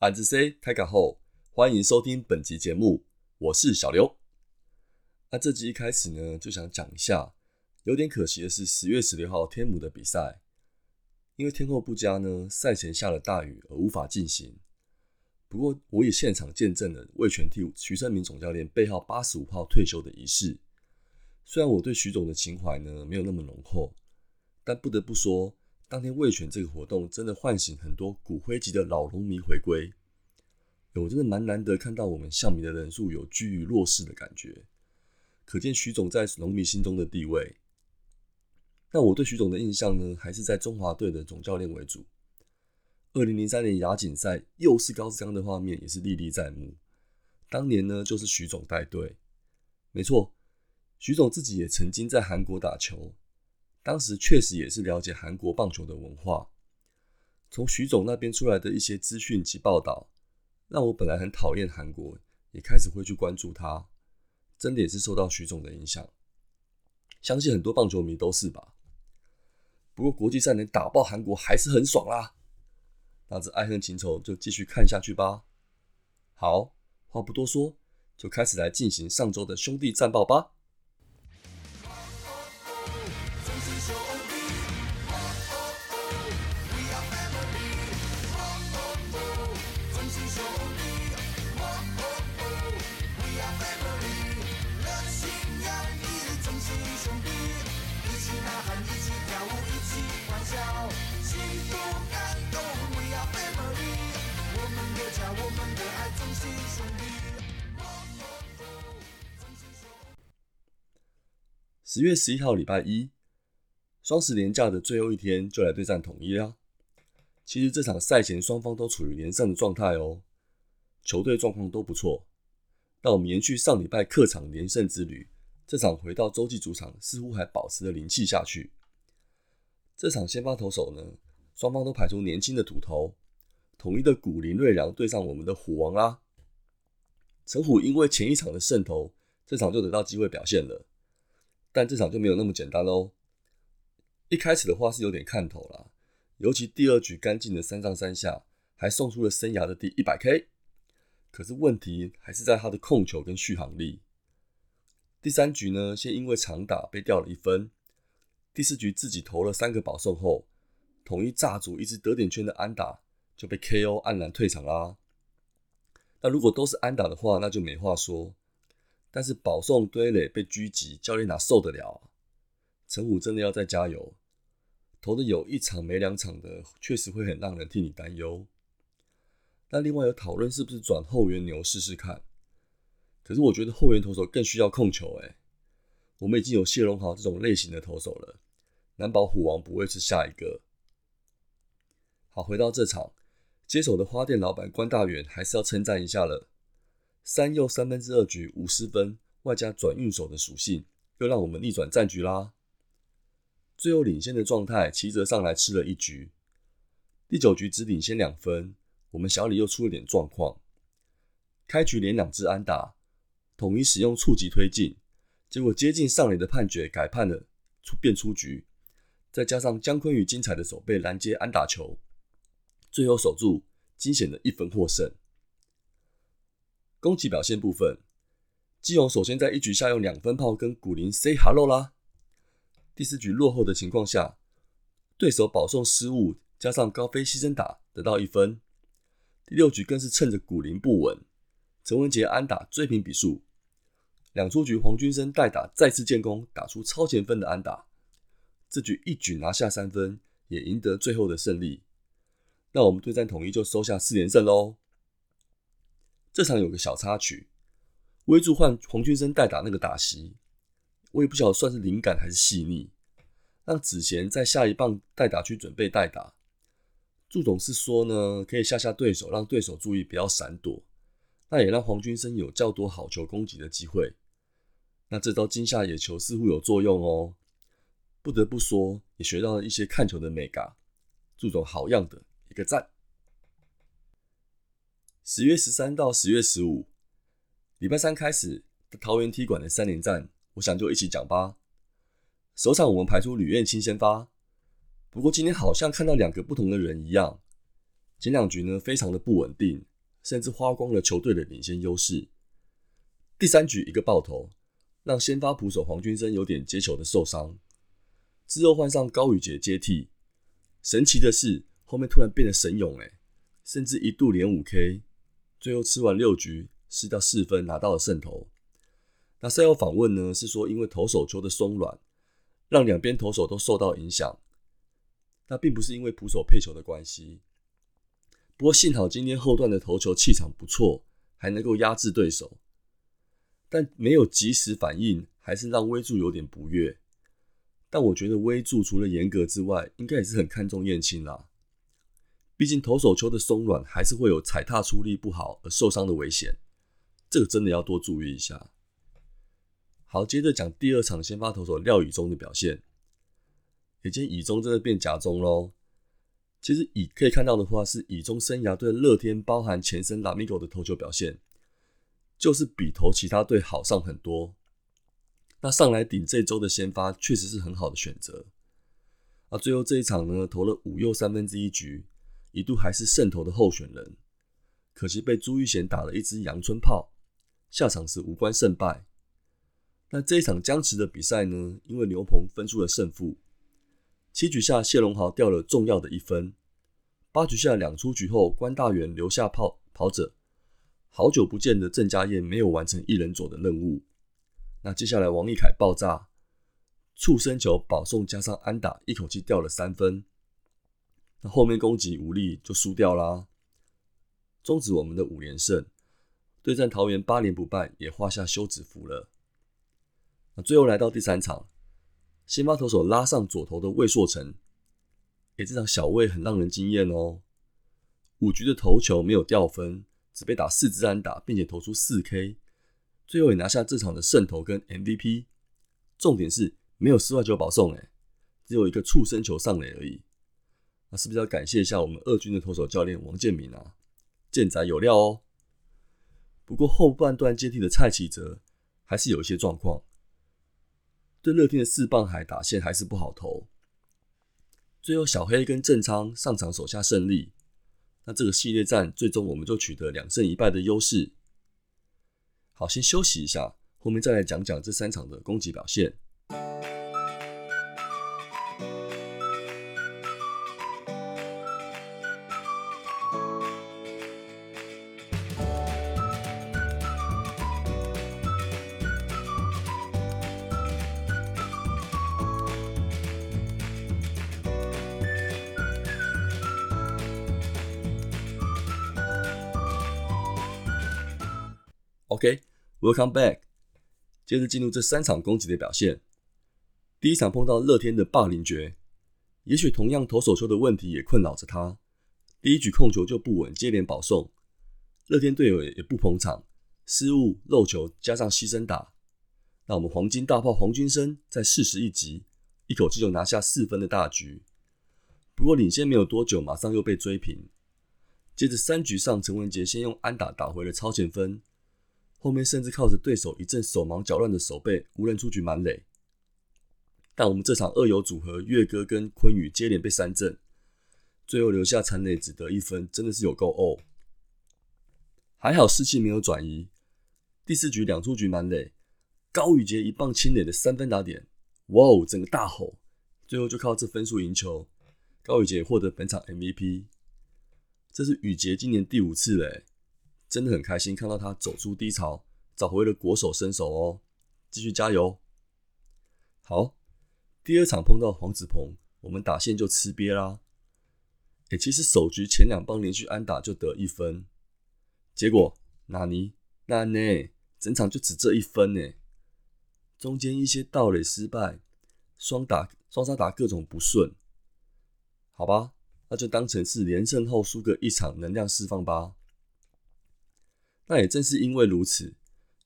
俺子 C 开卡后，欢迎收听本集节目，我是小刘。那这集一开始呢，就想讲一下，有点可惜的是，十月十六号天母的比赛，因为天候不佳呢，赛前下了大雨而无法进行。不过，我也现场见证了魏全替徐胜明总教练背号八十五号退休的仪式。虽然我对徐总的情怀呢没有那么浓厚，但不得不说，当天魏全这个活动真的唤醒很多骨灰级的老农民回归。我真的蛮难得看到我们象迷的人数有居于弱势的感觉，可见徐总在农民心中的地位。那我对徐总的印象呢，还是在中华队的总教练为主。二零零三年亚锦赛又是高志刚的画面，也是历历在目。当年呢，就是徐总带队，没错，徐总自己也曾经在韩国打球，当时确实也是了解韩国棒球的文化。从徐总那边出来的一些资讯及报道。让我本来很讨厌韩国，也开始会去关注他，真的也是受到徐总的影响。相信很多棒球迷都是吧。不过国际赛能打爆韩国还是很爽啦。那这爱恨情仇就继续看下去吧。好，话不多说，就开始来进行上周的兄弟战报吧。十月十一号，礼拜一，双十连假的最后一天，就来对战统一啦。其实这场赛前双方都处于连胜的状态哦，球队状况都不错。但我们延续上礼拜客场连胜之旅，这场回到洲际主场，似乎还保持着灵气下去。这场先发投手呢，双方都排出年轻的土头，统一的古林瑞良对上我们的虎王啦。陈虎因为前一场的胜投，这场就得到机会表现了。但这场就没有那么简单喽。一开始的话是有点看头啦，尤其第二局干净的三上三下，还送出了生涯的第一百 K。可是问题还是在他的控球跟续航力。第三局呢，先因为长打被掉了一分。第四局自己投了三个保送后，统一炸组一支得点圈的安打就被 KO 黯然退场啦。那如果都是安打的话，那就没话说。但是保送堆垒被狙击，教练哪受得了啊？陈虎真的要再加油，投的有一场没两场的，确实会很让人替你担忧。那另外有讨论是不是转后援牛试试看？可是我觉得后援投手更需要控球哎，我们已经有谢龙豪这种类型的投手了，难保虎王不会是下一个。好，回到这场接手的花店老板关大远，还是要称赞一下了。三又三分之二局五失分，外加转运手的属性，又让我们逆转战局啦。最后领先的状态，齐泽上来吃了一局。第九局只领先两分，我们小李又出了点状况。开局连两支安打，统一使用触及推进，结果接近上垒的判决改判了出变出局，再加上姜昆宇精彩的手背拦截安打球，最后守住惊险的一分获胜。攻击表现部分，基隆首先在一局下用两分炮跟古林 say hello 啦。第四局落后的情况下，对手保送失误加上高飞牺牲打得到一分。第六局更是趁着古林不稳，陈文杰安打追平比数。两出局黄军生代打再次建功，打出超前分的安打。这局一举拿下三分，也赢得最后的胜利。那我们对战统一就收下四连胜喽。这场有个小插曲，威助换黄军生代打那个打席，我也不晓得算是灵感还是细腻，让子贤在下一棒代打区准备代打。祝总是说呢，可以吓吓对手，让对手注意不要闪躲，那也让黄军生有较多好球攻击的机会。那这招惊吓野球似乎有作用哦，不得不说也学到了一些看球的美感。祝总好样的，个赞。十月十三到十月十五，礼拜三开始桃园踢馆的三连战，我想就一起讲吧。首场我们排出吕彦青先发，不过今天好像看到两个不同的人一样，前两局呢非常的不稳定，甚至花光了球队的领先优势。第三局一个爆头，让先发捕手黄君生有点接球的受伤，之后换上高宇杰接替。神奇的是，后面突然变得神勇哎，甚至一度连五 K。最后吃完六局，失掉四分，拿到了胜投。那赛后访问呢？是说因为投手球的松软，让两边投手都受到影响。那并不是因为捕手配球的关系。不过幸好今天后段的投球气场不错，还能够压制对手。但没有及时反应，还是让威助有点不悦。但我觉得威助除了严格之外，应该也是很看重燕青啦。毕竟投手球的松软还是会有踩踏出力不好而受伤的危险，这个真的要多注意一下。好，接着讲第二场先发投手廖以中的表现。也见以中真的变假中喽。其实以可以看到的话，是以中生涯对乐天包含前身拉米狗的投球表现，就是比投其他队好上很多。那上来顶这周的先发确实是很好的选择。啊，最后这一场呢，投了五又三分之一局。一度还是胜投的候选人，可惜被朱玉贤打了一支阳春炮，下场时无关胜败。那这一场僵持的比赛呢？因为牛棚分出了胜负。七局下谢龙豪掉了重要的一分，八局下两出局后关大元留下炮跑者，好久不见的郑家燕没有完成一人左的任务。那接下来王立凯爆炸，触身球保送加上安打，一口气掉了三分。后面攻击无力就输掉啦，终止我们的五连胜，对战桃园八连不败也画下休止符了。那最后来到第三场，先发投手拉上左投的魏硕成，诶，这场小魏很让人惊艳哦。五局的投球没有掉分，只被打四支安打，并且投出四 K，最后也拿下这场的胜投跟 MVP。重点是没有四外球保送，诶，只有一个触身球上垒而已。那是不是要感谢一下我们二军的投手教练王建民啊？健仔有料哦。不过后半段接替的蔡启哲还是有一些状况，对乐天的四棒海打线还是不好投。最后小黑跟郑昌上场手下胜利，那这个系列战最终我们就取得两胜一败的优势。好，先休息一下，后面再来讲讲这三场的攻击表现。OK，Welcome back。接着进入这三场攻击的表现。第一场碰到乐天的霸凌绝，也许同样投手球的问题也困扰着他。第一局控球就不稳，接连保送，乐天队友也不捧场，失误漏球加上牺牲打，那我们黄金大炮黄军生在四十一集一口气就拿下四分的大局。不过领先没有多久，马上又被追平。接着三局上，陈文杰先用安打打回了超前分。后面甚至靠着对手一阵手忙脚乱的手背，无人出局满垒。但我们这场二游组合月哥跟坤宇接连被三振，最后留下残垒只得一分，真的是有够哦。还好士气没有转移。第四局两出局满垒，高宇杰一棒清垒的三分打点，哇哦，整个大吼。最后就靠这分数赢球，高宇杰获得本场 MVP。这是宇杰今年第五次嘞。真的很开心看到他走出低潮，找回了国手身手哦，继续加油！好，第二场碰到黄子鹏，我们打线就吃瘪啦。哎，其实首局前两棒连续安打就得一分，结果纳尼那呢？整场就只这一分呢，中间一些盗垒失败，双打双杀打各种不顺，好吧，那就当成是连胜后输个一场能量释放吧。那也正是因为如此，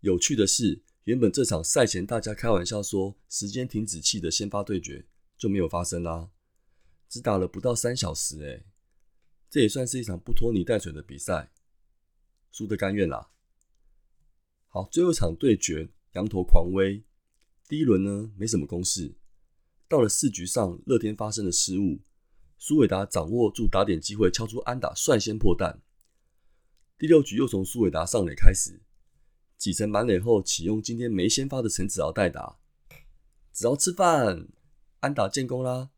有趣的是，原本这场赛前大家开玩笑说时间停止器的先发对决就没有发生啦，只打了不到三小时，诶，这也算是一场不拖泥带水的比赛。输得甘愿啦。好，最后一场对决，羊头狂威。第一轮呢没什么攻势，到了四局上，乐天发生了失误，苏伟达掌握住打点机会，敲出安打，率先破蛋。第六局又从苏伟达上垒开始，几成满垒后，启用今天没先发的陈子豪代打，子豪吃饭，安打建功啦，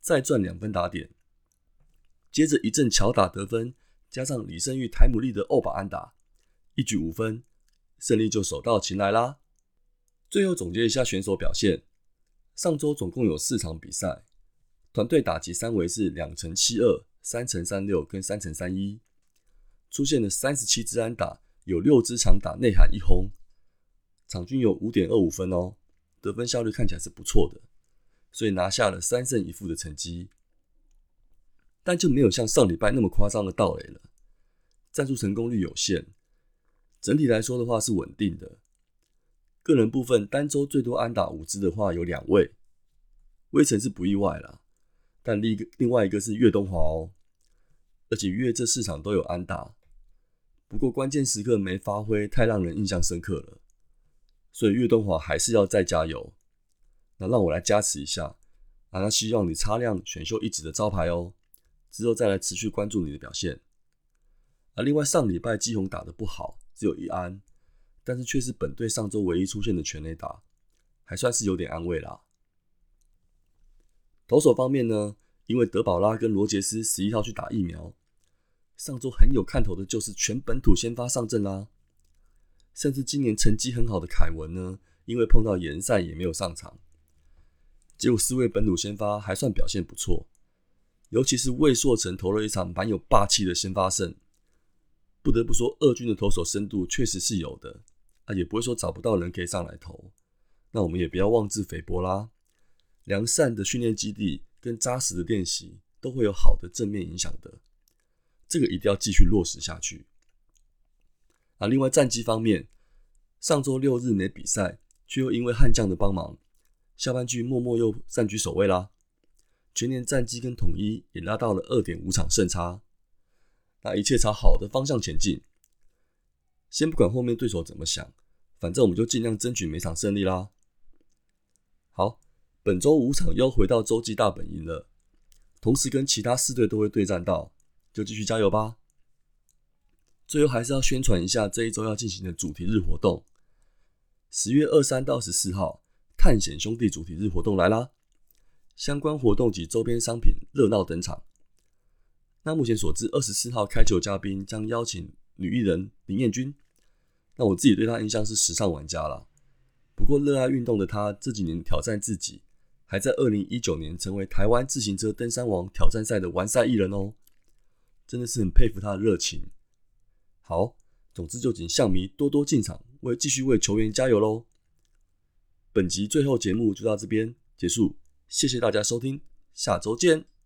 再赚两分打点。接着一阵巧打得分，加上李胜玉、台姆利的二把安打，一局五分，胜利就手到擒来啦。最后总结一下选手表现，上周总共有四场比赛，团队打击三围是两乘七二、三乘三六跟三乘三一。出现了三十七支安打，有六支长打内含一轰，场均有五点二五分哦，得分效率看起来是不错的，所以拿下了三胜一负的成绩。但就没有像上礼拜那么夸张的盗垒了，战术成功率有限。整体来说的话是稳定的。个人部分单周最多安打五支的话有两位，威城是不意外啦，但另一个另外一个是岳东华哦，而且岳这四场都有安打。不过关键时刻没发挥，太让人印象深刻了。所以岳东华还是要再加油。那让我来加持一下，啊，那希望你擦亮选秀一指的招牌哦。之后再来持续关注你的表现。啊，另外上礼拜基宏打的不好，只有一安，但是却是本队上周唯一出现的全垒打，还算是有点安慰啦。投手方面呢，因为德保拉跟罗杰斯十一号去打疫苗。上周很有看头的就是全本土先发上阵啦，甚至今年成绩很好的凯文呢，因为碰到延赛也没有上场。结果四位本土先发还算表现不错，尤其是魏硕成投了一场蛮有霸气的先发胜。不得不说，二军的投手深度确实是有的啊，也不会说找不到人可以上来投。那我们也不要妄自菲薄啦，良善的训练基地跟扎实的练习都会有好的正面影响的。这个一定要继续落实下去啊！另外战绩方面，上周六日没比赛，却又因为悍将的帮忙，下半季默默又占据首位啦。全年战绩跟统一也拉到了二点五场胜差，那一切朝好的方向前进。先不管后面对手怎么想，反正我们就尽量争取每场胜利啦。好，本周五场又回到洲际大本营了，同时跟其他四队都会对战到。就继续加油吧！最后还是要宣传一下这一周要进行的主题日活动。十月二三到十四号，探险兄弟主题日活动来啦！相关活动及周边商品热闹登场。那目前所知，二十四号开球嘉宾将邀请女艺人林彦君。那我自己对她印象是时尚玩家啦。不过热爱运动的她这几年挑战自己，还在二零一九年成为台湾自行车登山王挑战赛的完赛艺人哦。真的是很佩服他的热情。好，总之就请象迷多多进场，为继续为球员加油喽。本集最后节目就到这边结束，谢谢大家收听，下周见。